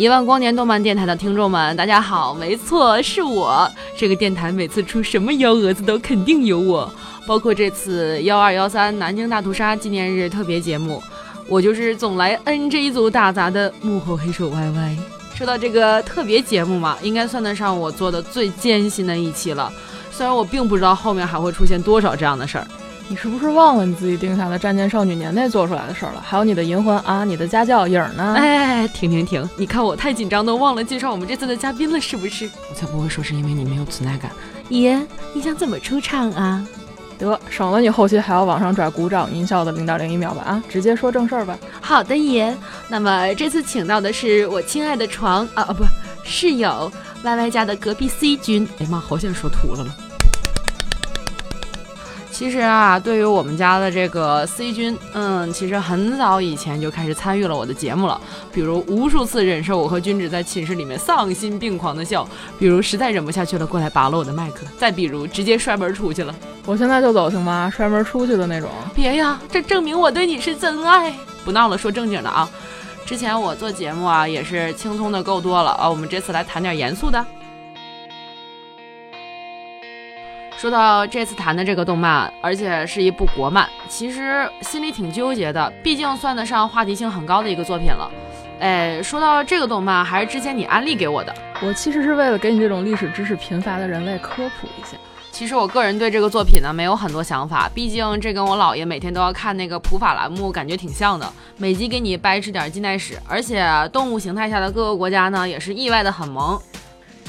一万光年动漫电台的听众们，大家好，没错，是我。这个电台每次出什么幺蛾子都肯定有我，包括这次幺二幺三南京大屠杀纪念日特别节目，我就是总来 NG 组打杂的幕后黑手 YY。说到这个特别节目嘛，应该算得上我做的最艰辛的一期了。虽然我并不知道后面还会出现多少这样的事儿。你是不是忘了你自己定下的《战舰少女》年内做出来的事儿了？还有你的银魂啊，你的家教影呢？哎，停停停！你看我太紧张，都忘了介绍我们这次的嘉宾了，是不是？我才不会说是因为你没有存在感。爷，你想怎么出场啊？得，省了你后期还要往上拽鼓掌音效的零点零一秒吧！啊，直接说正事儿吧。好的，爷。那么这次请到的是我亲爱的床啊啊不室友 Y Y 家的隔壁 C 君。哎妈，好像说秃了了。其实啊，对于我们家的这个 C 君，嗯，其实很早以前就开始参与了我的节目了。比如无数次忍受我和君子在寝室里面丧心病狂的笑，比如实在忍不下去了过来拔了我的麦克，再比如直接摔门出去了。我现在就走行吗？摔门出去的那种？别呀，这证明我对你是真爱。不闹了，说正经的啊。之前我做节目啊，也是轻松的够多了啊。我们这次来谈点严肃的。说到这次谈的这个动漫，而且是一部国漫，其实心里挺纠结的，毕竟算得上话题性很高的一个作品了。哎，说到这个动漫，还是之前你安利给我的。我其实是为了给你这种历史知识贫乏的人类科普一下。其实我个人对这个作品呢没有很多想法，毕竟这跟我姥爷每天都要看那个普法栏目感觉挺像的，每集给你掰扯点近代史，而且动物形态下的各个国家呢也是意外的很萌。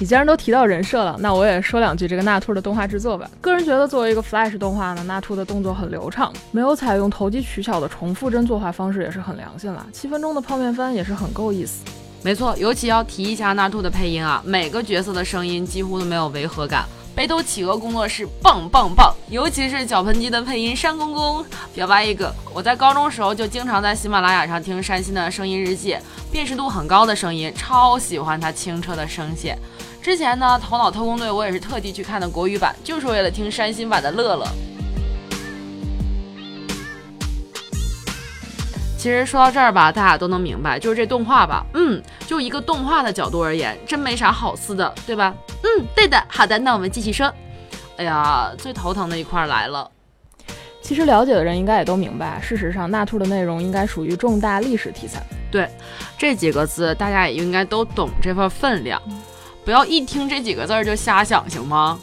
你既然都提到人设了，那我也说两句这个纳兔的动画制作吧。个人觉得，作为一个 Flash 动画呢，纳兔的动作很流畅，没有采用投机取巧的重复帧作画方式，也是很良心了。七分钟的泡面番也是很够意思。没错，尤其要提一下纳兔的配音啊，每个角色的声音几乎都没有违和感。北斗企鹅工作室棒棒棒，尤其是脚盆机的配音山公公，表白一个。我在高中时候就经常在喜马拉雅上听山新的声音日记，辨识度很高的声音，超喜欢他清澈的声线。之前呢，头脑特工队我也是特地去看的国语版，就是为了听山新版的乐乐。其实说到这儿吧，大家都能明白，就是这动画吧，嗯，就一个动画的角度而言，真没啥好撕的，对吧？嗯，对的。好的，那我们继续说。哎呀，最头疼的一块来了。其实了解的人应该也都明白，事实上，纳兔的内容应该属于重大历史题材。对，这几个字大家也应该都懂这份分量。不要一听这几个字儿就瞎想，行吗？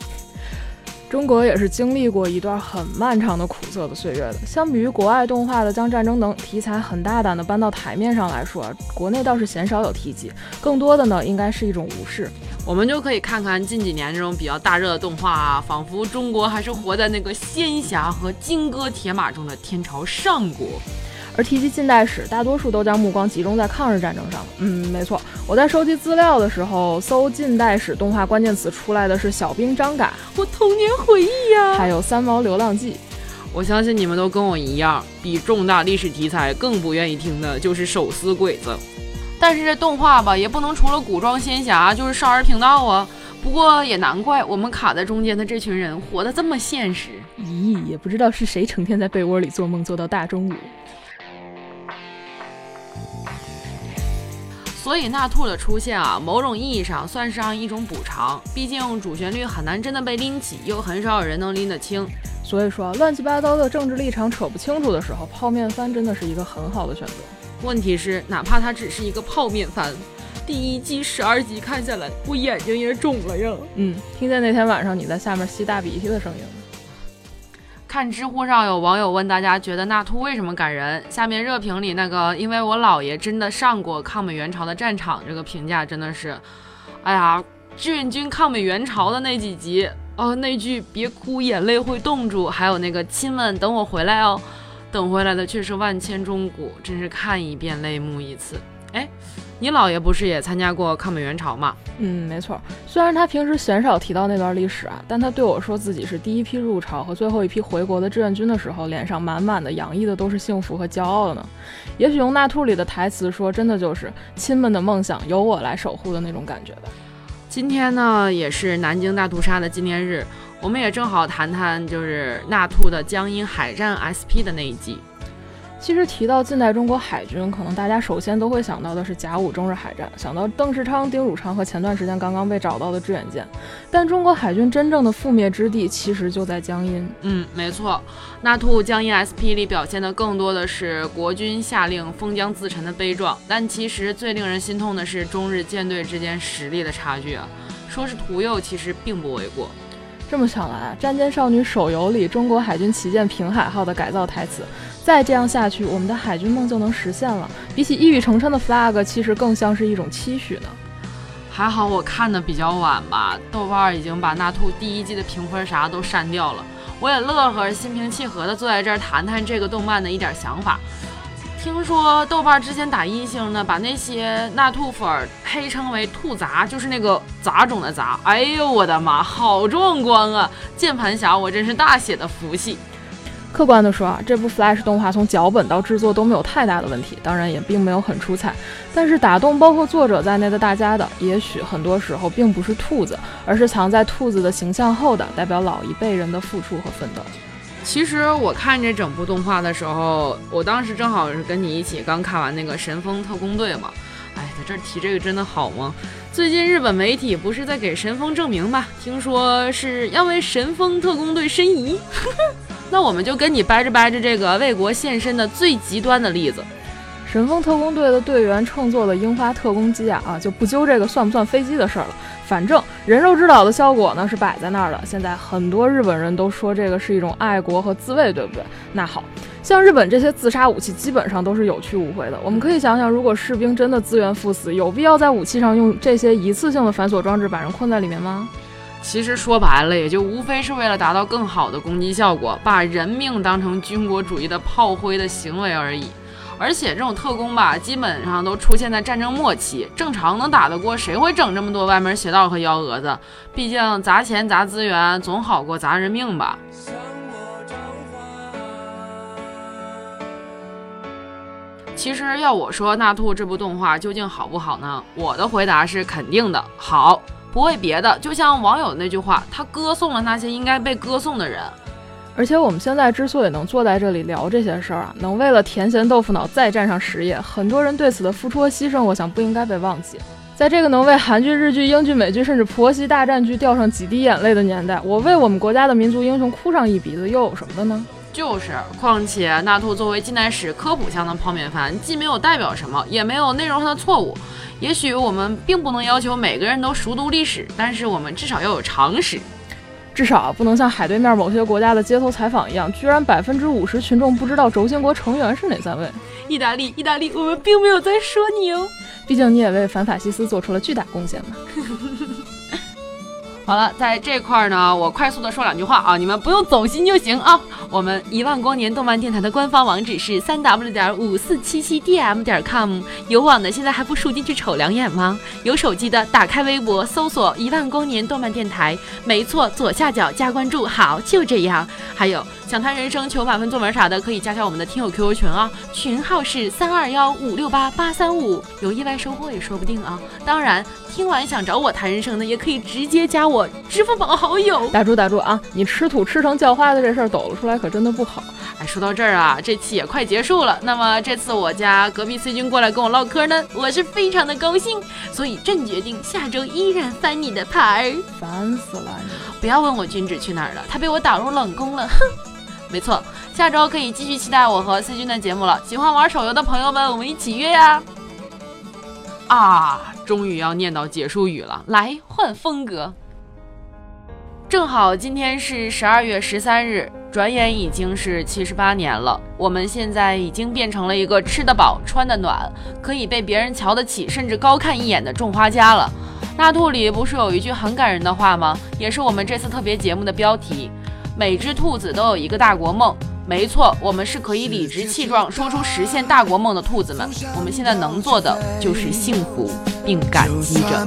中国也是经历过一段很漫长的苦涩的岁月的。相比于国外动画的将战争等题材很大胆的搬到台面上来说，国内倒是鲜少有提及，更多的呢应该是一种无视。我们就可以看看近几年这种比较大热的动画啊，仿佛中国还是活在那个仙侠和金戈铁马中的天朝上国。而提及近代史，大多数都将目光集中在抗日战争上。嗯，没错，我在收集资料的时候，搜近代史动画关键词出来的是小兵张嘎，我童年回忆呀，还有三毛流浪记。我相信你们都跟我一样，比重大历史题材更不愿意听的就是手撕鬼子。但是这动画吧，也不能除了古装仙侠就是少儿频道啊。不过也难怪我们卡在中间的这群人活得这么现实。咦，也不知道是谁成天在被窝里做梦做到大中午。所以纳兔的出现啊，某种意义上算上一种补偿。毕竟主旋律很难真的被拎起，又很少有人能拎得清。所以说，乱七八糟的政治立场扯不清楚的时候，泡面番真的是一个很好的选择。问题是，哪怕它只是一个泡面番，第一季十二集看下来，我眼睛也肿了呀。嗯，听见那天晚上你在下面吸大鼻涕的声音。看知乎上有网友问大家觉得纳兔为什么感人？下面热评里那个因为我姥爷真的上过抗美援朝的战场，这个评价真的是，哎呀，志愿军抗美援朝的那几集哦，那句别哭眼泪会冻住，还有那个亲们等我回来哦，等回来的却是万千钟骨，真是看一遍泪目一次。哎。你姥爷不是也参加过抗美援朝吗？嗯，没错。虽然他平时鲜少提到那段历史啊，但他对我说自己是第一批入朝和最后一批回国的志愿军的时候，脸上满满的洋溢的都是幸福和骄傲的呢。也许用《纳兔》里的台词说，真的就是亲们的梦想由我来守护的那种感觉吧。今天呢，也是南京大屠杀的纪念日，我们也正好谈谈就是纳兔的江阴海战 SP 的那一集。其实提到近代中国海军，可能大家首先都会想到的是甲午中日海战，想到邓世昌、丁汝昌和前段时间刚刚被找到的致远舰。但中国海军真正的覆灭之地，其实就在江阴。嗯，没错，那兔江阴 SP 里表现的更多的是国军下令封疆自沉的悲壮，但其实最令人心痛的是中日舰队之间实力的差距啊！说是屠幼，其实并不为过。这么想来，《战舰少女》手游里中国海军旗舰平海号的改造台词。再这样下去，我们的海军梦就能实现了。比起一语成谶的 flag，其实更像是一种期许呢。还好我看的比较晚吧，豆瓣已经把那兔第一季的评分啥都删掉了。我也乐呵，心平气和的坐在这儿谈谈这个动漫的一点想法。听说豆瓣之前打一星呢，把那些那兔粉儿黑称为“兔杂”，就是那个杂种的杂。哎呦我的妈，好壮观啊！键盘侠，我真是大写的福气。客观的说啊，这部 Flash 动画从脚本到制作都没有太大的问题，当然也并没有很出彩。但是打动包括作者在内的大家的，也许很多时候并不是兔子，而是藏在兔子的形象后的代表老一辈人的付出和奋斗。其实我看这整部动画的时候，我当时正好是跟你一起刚看完那个《神风特工队》嘛。哎，在这儿提这个真的好吗？最近日本媒体不是在给神风证明吗？听说是要为神风特工队申遗。那我们就跟你掰着掰着这个为国献身的最极端的例子，神风特工队的队员乘坐的樱花特工机啊啊，就不揪这个算不算飞机的事儿了。反正人肉之岛的效果呢是摆在那儿的。现在很多日本人都说这个是一种爱国和自卫，对不对？那好像日本这些自杀武器基本上都是有去无回的。我们可以想想，如果士兵真的自愿赴死，有必要在武器上用这些一次性的反锁装置把人困在里面吗？其实说白了，也就无非是为了达到更好的攻击效果，把人命当成军国主义的炮灰的行为而已。而且这种特工吧，基本上都出现在战争末期，正常能打得过，谁会整这么多歪门邪道和幺蛾子？毕竟砸钱砸资源总好过砸人命吧。其实要我说，《纳兔》这部动画究竟好不好呢？我的回答是肯定的，好。不为别的，就像网友那句话，他歌颂了那些应该被歌颂的人。而且我们现在之所以能坐在这里聊这些事儿啊，能为了甜咸豆腐脑再站上实业，很多人对此的付出和牺牲，我想不应该被忘记。在这个能为韩剧、日剧、英剧、美剧，甚至婆媳大战剧掉上几滴眼泪的年代，我为我们国家的民族英雄哭上一鼻子，又有什么的呢？就是，况且纳兔作为近代史科普向的泡面番，既没有代表什么，也没有内容上的错误。也许我们并不能要求每个人都熟读历史，但是我们至少要有常识，至少不能像海对面某些国家的街头采访一样，居然百分之五十群众不知道轴心国成员是哪三位。意大利，意大利，我们并没有在说你哦，毕竟你也为反法西斯做出了巨大贡献嘛。好了，在这块儿呢，我快速的说两句话啊，你们不用走心就行啊。我们一万光年动漫电台的官方网址是三 w 点五四七七 dm 点 com，有网的现在还不输进去瞅两眼吗？有手机的打开微博搜索一万光年动漫电台，没错，左下角加关注，好，就这样。还有。想谈人生、求满分作文啥的，可以加加我们的听友 QQ 群啊，群号是三二幺五六八八三五，有意外收获也说不定啊。当然，听完想找我谈人生的，也可以直接加我支付宝好友。打住打住啊！你吃土吃成叫花子这事儿抖了出来，可真的不好。哎，说到这儿啊，这期也快结束了。那么这次我家隔壁 C 君过来跟我唠嗑呢，我是非常的高兴，所以朕决定下周依然翻你的牌儿。烦死了你！不要问我君子去哪儿了，他被我打入冷宫了。哼。没错，下周可以继续期待我和 C 君的节目了。喜欢玩手游的朋友们，我们一起约呀！啊，终于要念到结束语了，来换风格。正好今天是十二月十三日，转眼已经是七十八年了。我们现在已经变成了一个吃得饱、穿得暖，可以被别人瞧得起，甚至高看一眼的种花家了。纳兔里不是有一句很感人的话吗？也是我们这次特别节目的标题。每只兔子都有一个大国梦，没错，我们是可以理直气壮说出实现大国梦的兔子们。我们现在能做的就是幸福并感激着。